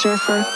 Surfer.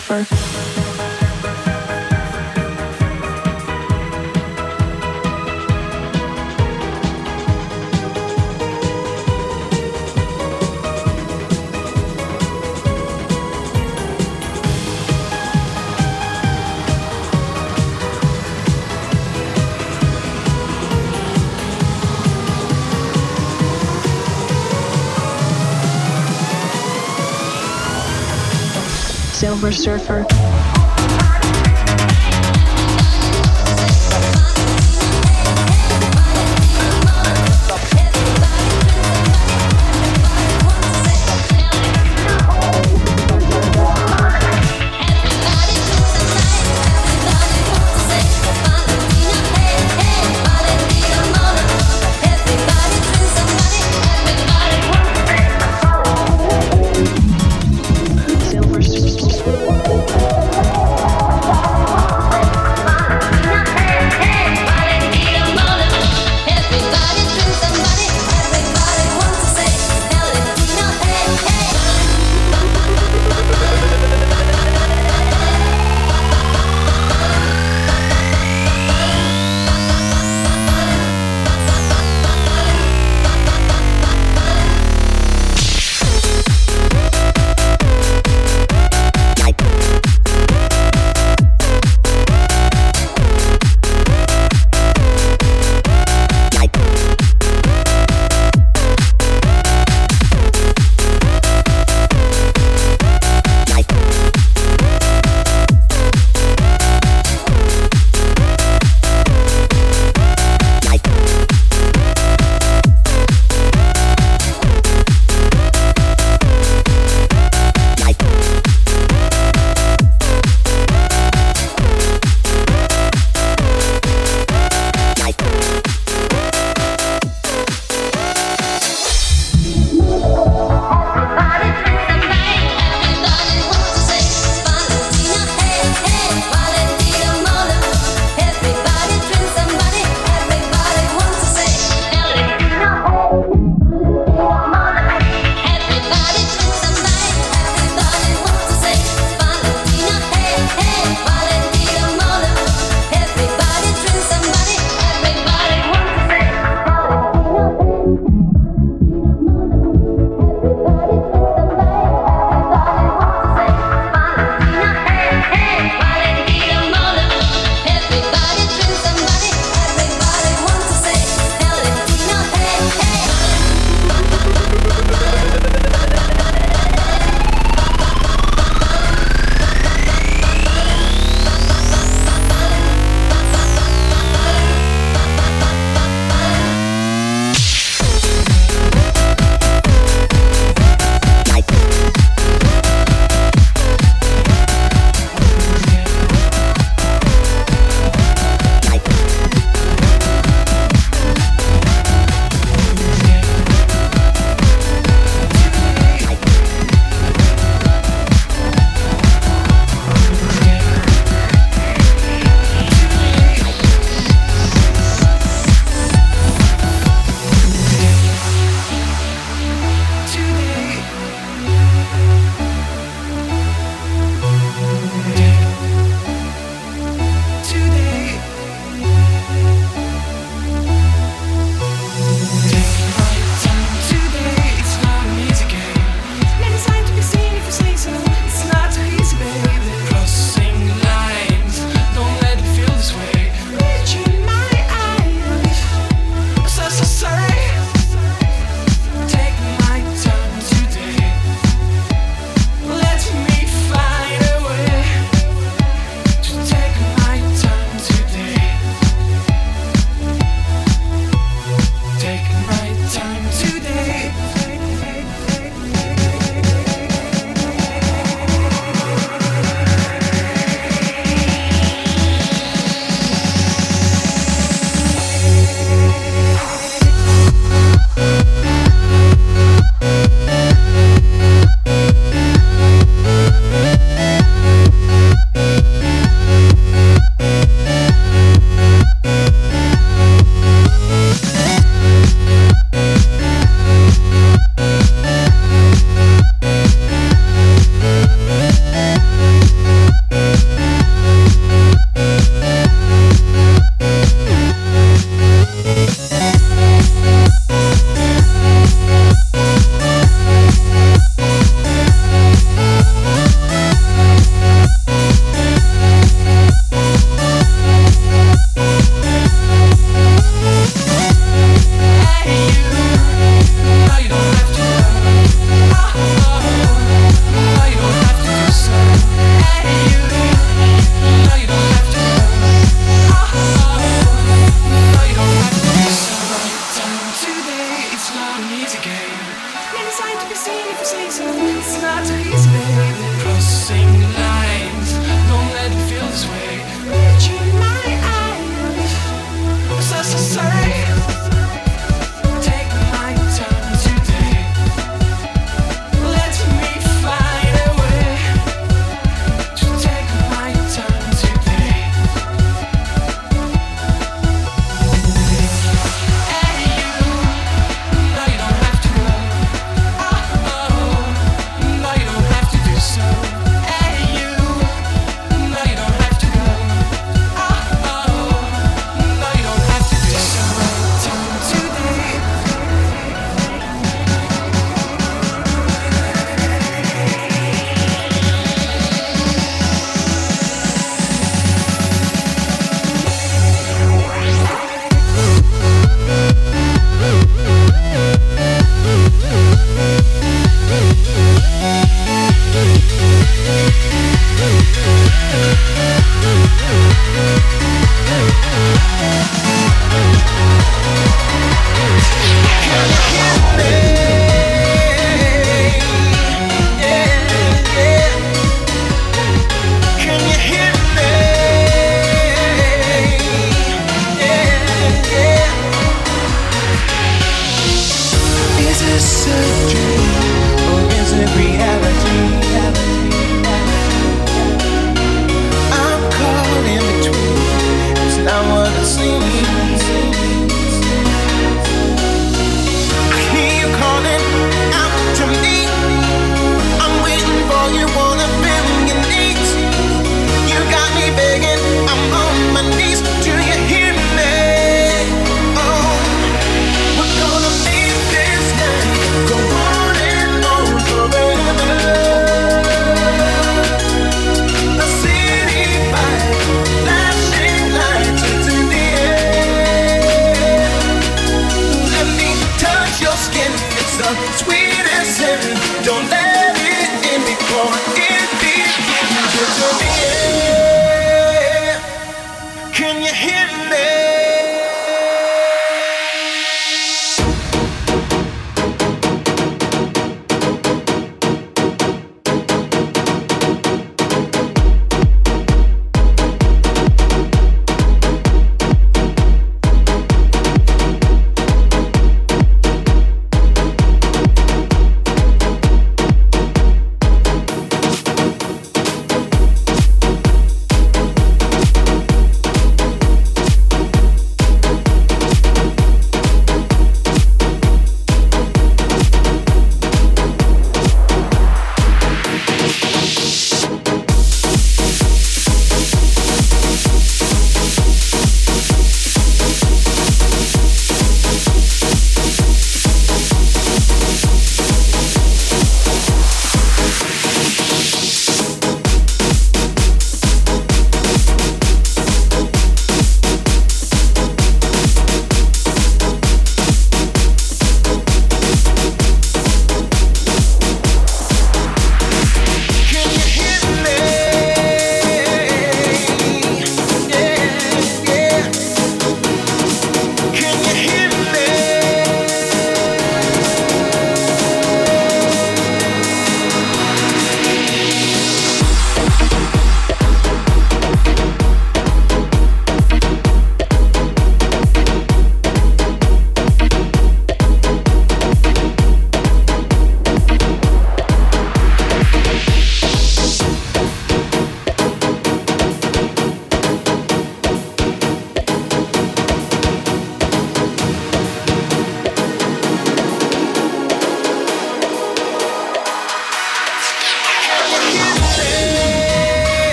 Surfer, Silver Surfer.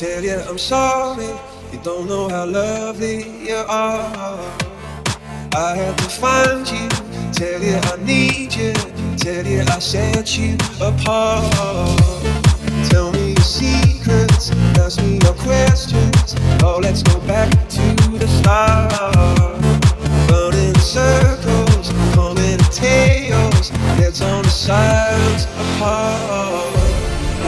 tell you I'm sorry. You don't know how lovely you are. I had to find you, tell you I need you, tell you I set you apart. Tell me your secrets, ask me your questions. Oh, let's go back to the start. Running circles, pulling tails, heads on the sides apart.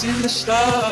To the start.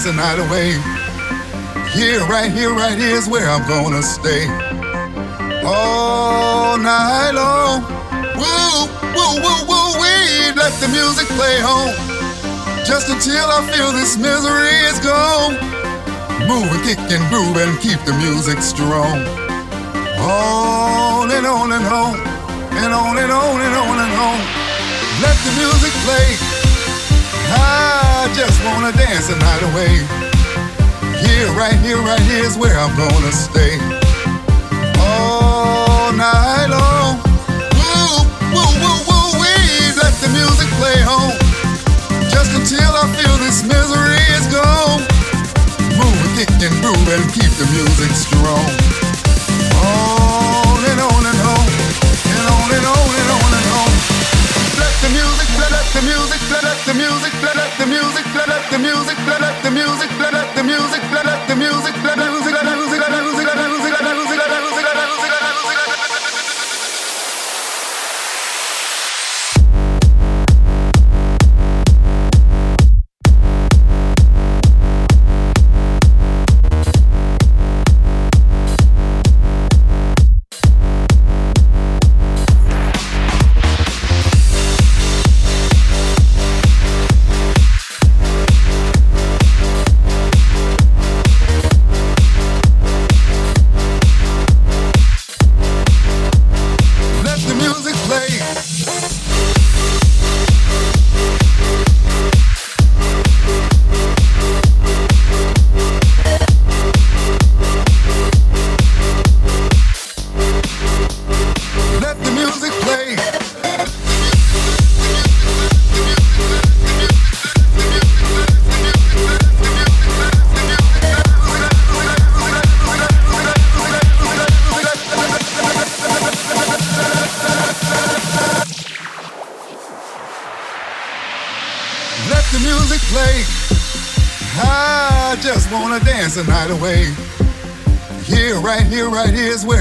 Dance the night away. Here, right here, right here is where I'm gonna stay. All night long. Woo, woo, woo, woo, we let the music play home. Just until I feel this misery is gone. Move and kick and groove and keep the music strong. On and on and on, and on and on and on and on. Let the music play. I just wanna dance the night away. Here, right here, right here is where I'm gonna stay. All night long. Woo, woo, woo, woo, we let the music play home. Just until I feel this misery is gone. Move, kick and groove and keep the music strong. Music, let the music, let the music the music, let the music, let the music, let the music, let the music, let the music, let the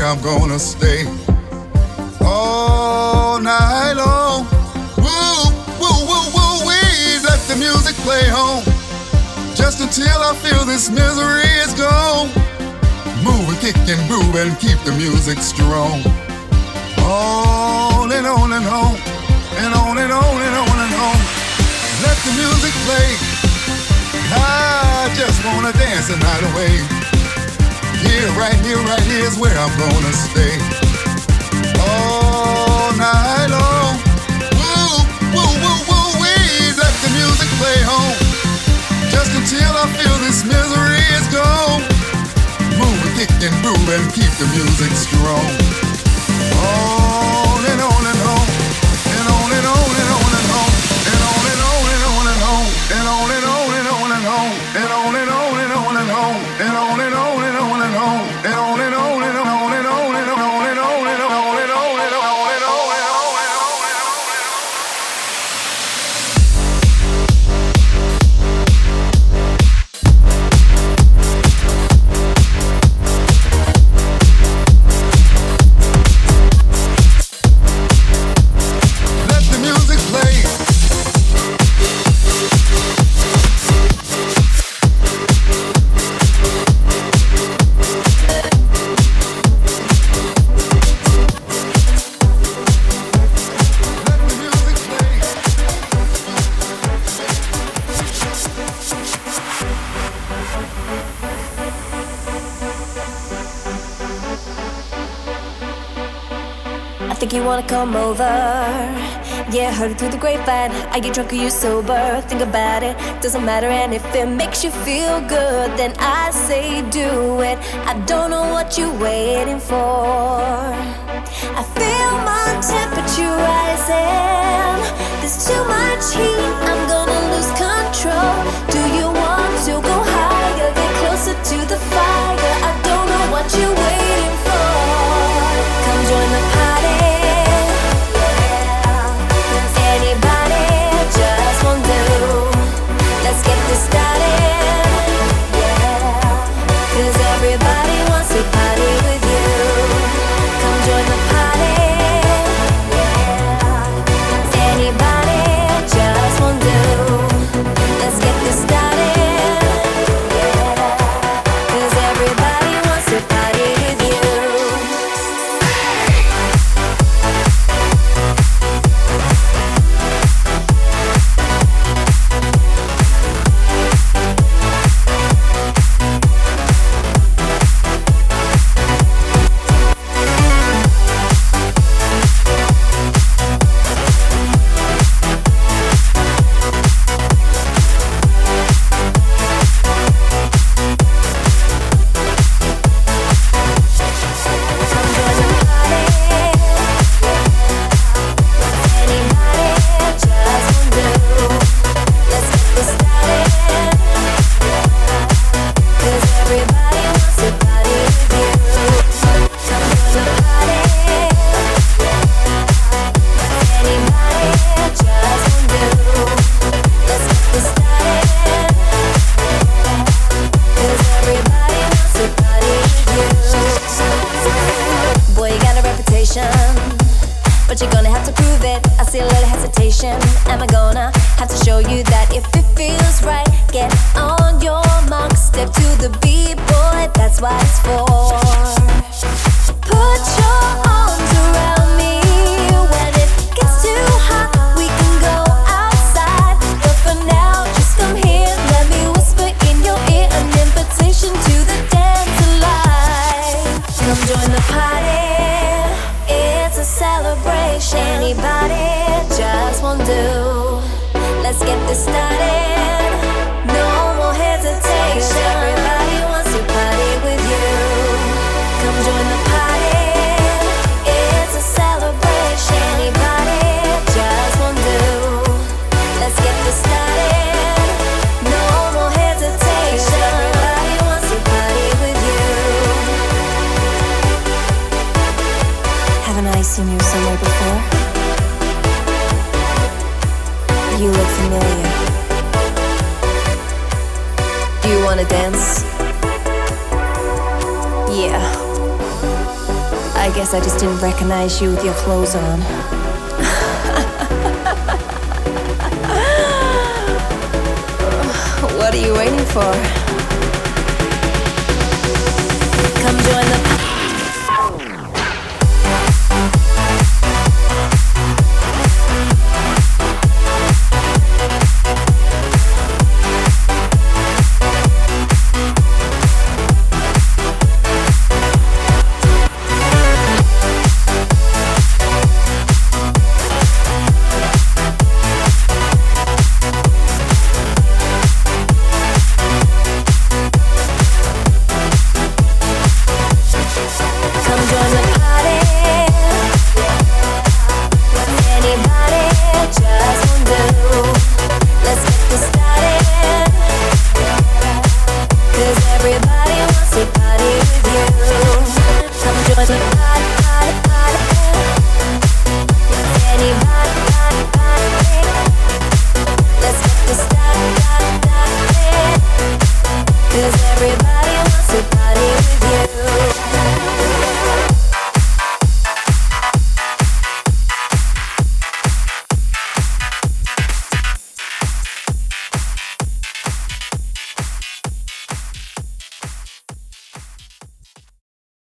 I'm gonna stay all night long. Woo, woo, woo, woo, we let the music play home. Just until I feel this misery is gone. Move and kick and groove and keep the music strong. On and on and on, and on and on and on and on. Let the music play. I just wanna dance the night away. Here, right here, right here is where I'm gonna stay. All night long. Woo, woo, woo, woo, we let the music play home. Just until I feel this misery is gone. Move kick and groove and keep the music strong. On heard it through the grapevine. I get drunk or you sober. Think about it, doesn't matter. And if it makes you feel good, then I say do it. I don't know what you're waiting for. I feel my temperature rising. There's too much heat, I'm gonna lose control. What are you waiting for? Come join the